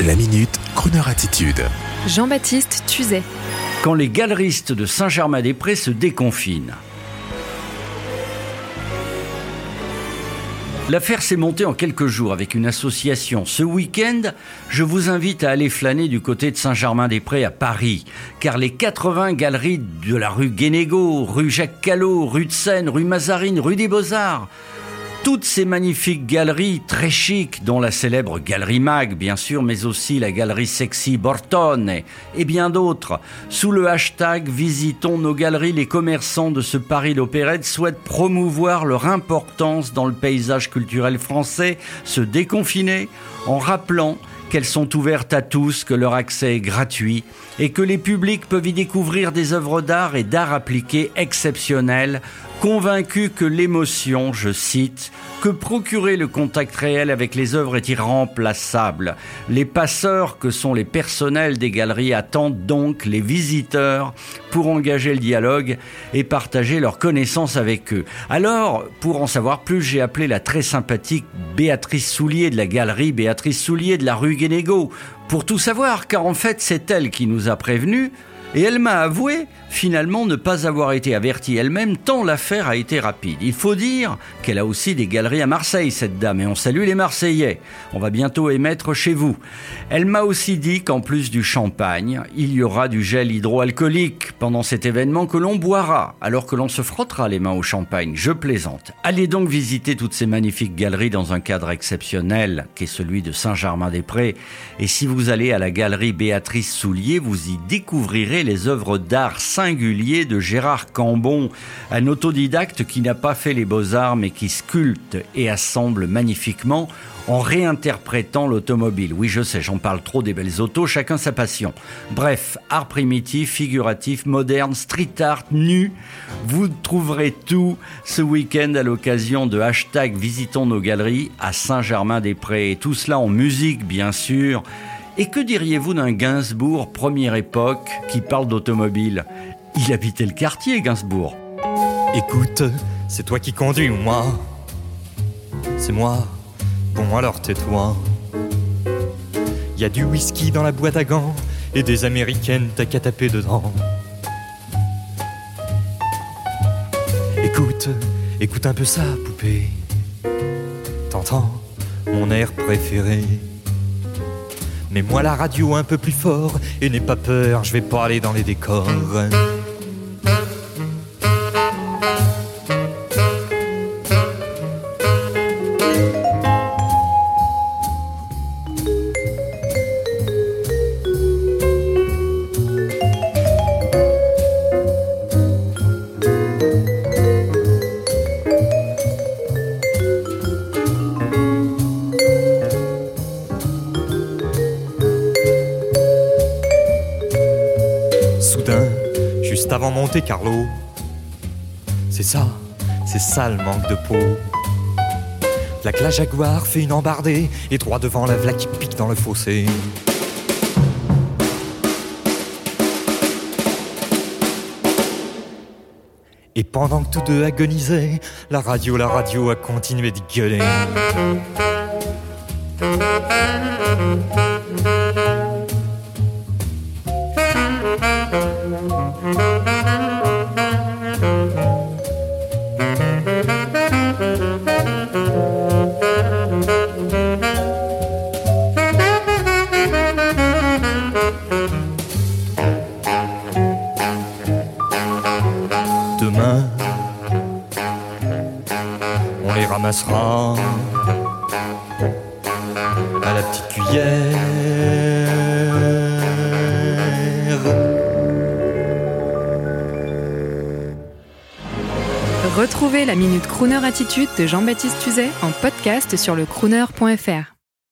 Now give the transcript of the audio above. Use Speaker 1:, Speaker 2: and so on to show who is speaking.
Speaker 1: La minute, Kroneur attitude.
Speaker 2: Jean-Baptiste Tuzet.
Speaker 3: Quand les galeristes de Saint-Germain-des-Prés se déconfinent. L'affaire s'est montée en quelques jours avec une association. Ce week-end, je vous invite à aller flâner du côté de Saint-Germain-des-Prés à Paris, car les 80 galeries de la rue Guénégaud, rue Jacques Callot, rue de Seine, rue Mazarine, rue des Beaux-Arts, toutes ces magnifiques galeries très chic, dont la célèbre Galerie Mag, bien sûr, mais aussi la galerie sexy Bortone et bien d'autres. Sous le hashtag Visitons nos galeries, les commerçants de ce Paris d'opérette souhaitent promouvoir leur importance dans le paysage culturel français, se déconfiner en rappelant qu'elles sont ouvertes à tous, que leur accès est gratuit et que les publics peuvent y découvrir des œuvres d'art et d'art appliqué exceptionnelles convaincu que l'émotion, je cite, que procurer le contact réel avec les œuvres est irremplaçable. Les passeurs que sont les personnels des galeries attendent donc les visiteurs pour engager le dialogue et partager leurs connaissances avec eux. Alors, pour en savoir plus, j'ai appelé la très sympathique Béatrice Soulier de la galerie Béatrice Soulier de la rue Guénégaud pour tout savoir, car en fait c'est elle qui nous a prévenus et elle m'a avoué finalement ne pas avoir été avertie elle-même tant l'affaire a été rapide. Il faut dire qu'elle a aussi des galeries à Marseille, cette dame, et on salue les Marseillais. On va bientôt émettre chez vous. Elle m'a aussi dit qu'en plus du champagne, il y aura du gel hydroalcoolique pendant cet événement que l'on boira, alors que l'on se frottera les mains au champagne. Je plaisante. Allez donc visiter toutes ces magnifiques galeries dans un cadre exceptionnel, qui est celui de Saint-Germain-des-Prés. Et si vous allez à la galerie Béatrice Soulier, vous y découvrirez les œuvres d'art singulier de Gérard Cambon, un autodidacte qui n'a pas fait les beaux-arts mais qui sculpte et assemble magnifiquement en réinterprétant l'automobile. Oui, je sais, j'en parle trop des belles autos, chacun sa passion. Bref, art primitif, figuratif, moderne, street art, nu. Vous trouverez tout ce week-end à l'occasion de hashtag Visitons nos galeries à Saint-Germain-des-Prés. Tout cela en musique, bien sûr. Et que diriez-vous d'un Gainsbourg première époque qui parle d'automobile? Il habitait le quartier, Gainsbourg.
Speaker 4: Écoute, c'est toi qui conduis moi C'est moi. Bon alors tais-toi. Y a du whisky dans la boîte à gants et des américaines t'as qu'à dedans. Écoute, écoute un peu ça, poupée. T'entends mon air préféré Mets-moi la radio un peu plus fort et n'aie pas peur, je vais pas aller dans les décors. Avant Monte Carlo, c'est ça, c'est ça le manque de peau. La Jaguar fait une embardée et droit devant la vla qui pique dans le fossé. Et pendant que tous deux agonisaient, la radio, la radio a continué de gueuler. Ramassera la petite cuillère.
Speaker 2: Retrouvez la Minute Crooner Attitude de Jean-Baptiste Tuzet en podcast sur le crooner.fr.